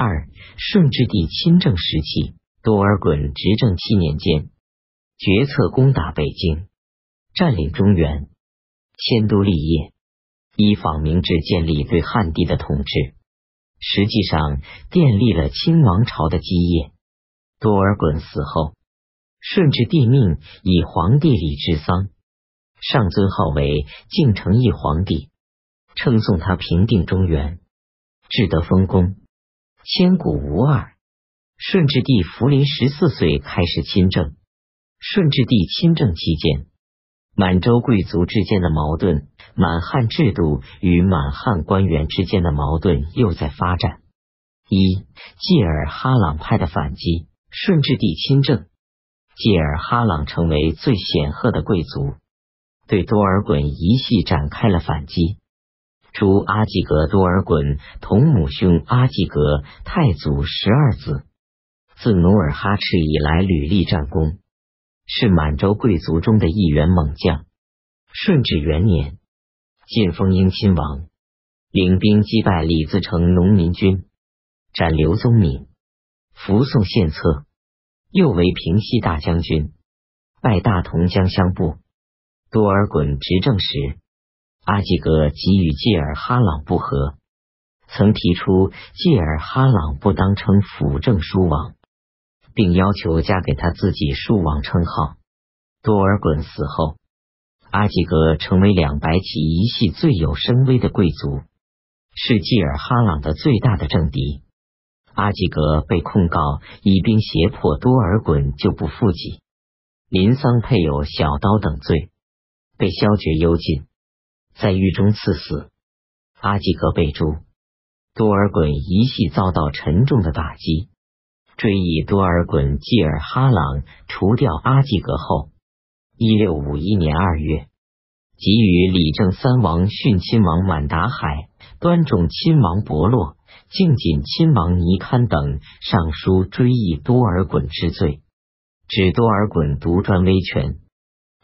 二、顺治帝亲政时期，多尔衮执政七年间，决策攻打北京，占领中原，迁都立业，依仿明制建立对汉地的统治，实际上奠立了清王朝的基业。多尔衮死后，顺治帝命以皇帝礼治丧，上尊号为敬诚义皇帝，称颂他平定中原，至得丰功。千古无二。顺治帝福临十四岁开始亲政。顺治帝亲政期间，满洲贵族之间的矛盾、满汉制度与满汉官员之间的矛盾又在发展。一济尔哈朗派的反击。顺治帝亲政，济尔哈朗成为最显赫的贵族，对多尔衮一系展开了反击。诛阿济格多尔衮同母兄阿济格太祖十二子，自努尔哈赤以来屡立战功，是满洲贵族中的一员猛将。顺治元年，晋封英亲王，领兵击败李自成农民军，斩刘宗敏，扶送献策，又为平西大将军，拜大同江乡部。多尔衮执政时。阿济格即与济尔哈朗不和，曾提出济尔哈朗不当称辅政书王，并要求加给他自己书王称号。多尔衮死后，阿济格成为两白旗一系最有声威的贵族，是济尔哈朗的最大的政敌。阿济格被控告以兵胁迫多尔衮就不附己、临丧配有小刀等罪，被削爵幽禁。在狱中赐死，阿济格被诛，多尔衮一系遭到沉重的打击。追忆多尔衮济尔哈朗除掉阿济格后，一六五一年二月，给予李正三王殉亲王满达海、端重亲王伯洛、敬谨亲王尼堪等上书追忆多尔衮之罪，指多尔衮独专威权，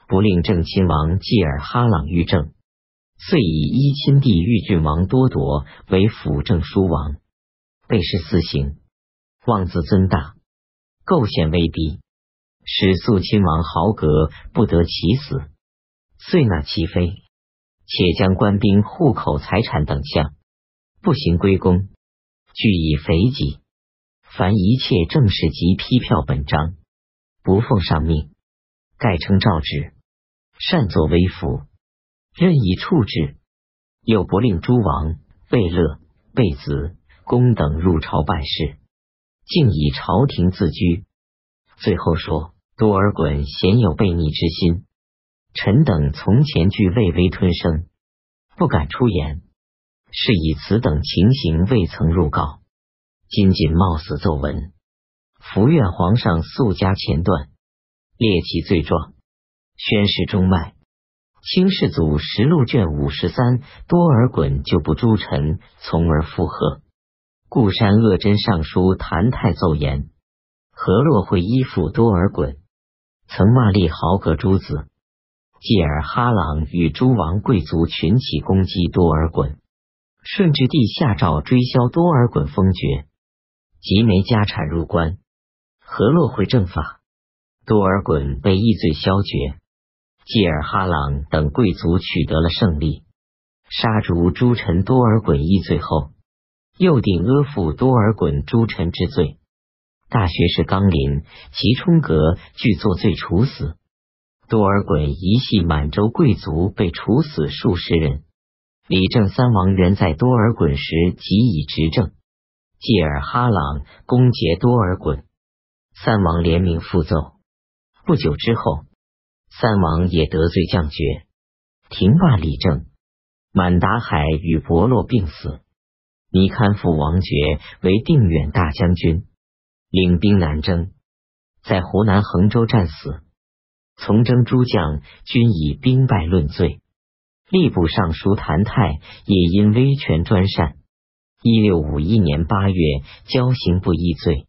不令正亲王济尔哈朗御政。遂以依亲弟玉郡王多铎为辅政书王，被施四行，妄自尊大，构陷威逼，使肃亲王豪格不得其死，遂纳其妃，且将官兵、户口、财产等项不行归公，俱以肥己。凡一切政事及批票本章，不奉上命，盖称诏旨，擅作威服。任意处置，又不令诸王、贝勒、贝子、公等入朝办事，竟以朝廷自居。最后说多尔衮鲜有悖逆之心，臣等从前俱畏威吞声，不敢出言，是以此等情形未曾入告，今仅冒死奏闻，伏愿皇上速加前断，列其罪状，宣示中外。清世祖实录卷五十三，多尔衮就不诸臣，从而附和。固山鄂真尚书谭泰奏言：何洛会依附多尔衮，曾骂立豪格诸子。继而哈朗与诸王贵族群起攻击多尔衮，顺治帝下诏追销多尔衮封爵，即没家产入关。何洛会正法，多尔衮被一罪削爵。济尔哈朗等贵族取得了胜利，杀逐诸臣多尔衮一罪后，又定阿附多尔衮诸臣之罪。大学士纲林、齐冲格俱作罪处死。多尔衮一系满洲贵族被处死数十人。李正三王原在多尔衮时即已执政。济尔哈朗攻劫多尔衮，三王联名复奏。不久之后。三王也得罪将爵，停罢理政。满达海与伯洛病死，尼堪父王爵为定远大将军，领兵南征，在湖南衡州战死。从征诸将均以兵败论罪。吏部尚书谭泰也因威权专擅，一六五一年八月交刑不议罪。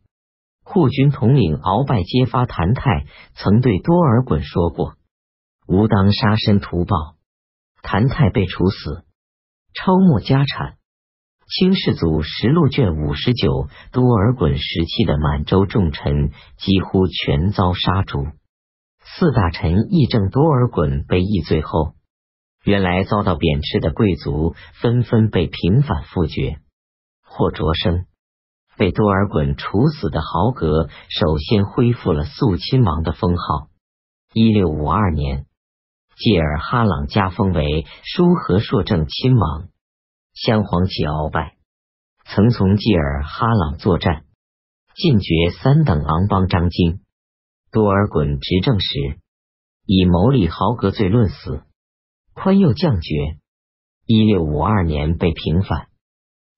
护军统领鳌拜揭发谭泰曾对多尔衮说过：“吾当杀身图报。”谭泰被处死，抄没家产。清世祖实录卷五十九，多尔衮时期的满洲重臣几乎全遭杀诛。四大臣议政多尔衮被议罪后，原来遭到贬斥的贵族纷纷被平反复爵或擢升。被多尔衮处死的豪格首先恢复了肃亲王的封号。一六五二年，济尔哈朗加封为舒和硕正亲王。镶黄旗鳌拜，曾从济尔哈朗作战，进爵三等昂邦张京。多尔衮执政时，以谋立豪格罪论死，宽宥降爵。一六五二年被平反，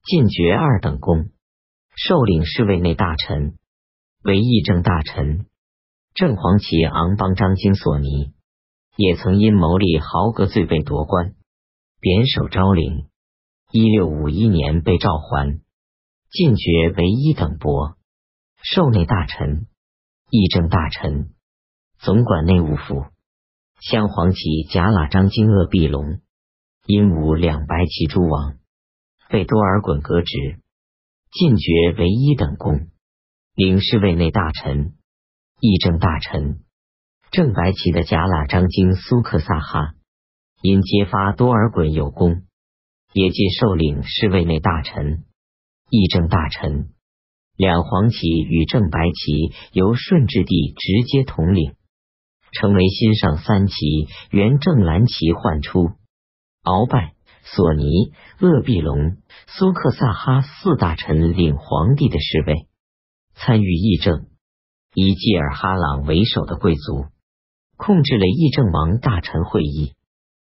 进爵二等功，受领侍卫内大臣，为议政大臣。正黄旗昂邦张京索尼也曾因谋立豪格罪被夺官，贬守昭陵。一六五一年被召还，进爵为一等伯，授内大臣、议政大臣，总管内务府。镶黄旗贾喇张金鄂毕龙，因无两白旗诸王，被多尔衮革职，进爵为一等公，领侍卫内大臣、议政大臣。正白旗的贾喇张经苏克萨哈，因揭发多尔衮有功。也即受领侍卫内大臣、议政大臣，两黄旗与正白旗由顺治帝直接统领，成为新上三旗，原正蓝旗换出。鳌拜、索尼、厄必隆、苏克萨哈四大臣领皇帝的侍卫，参与议政，以济尔哈朗为首的贵族控制了议政王大臣会议。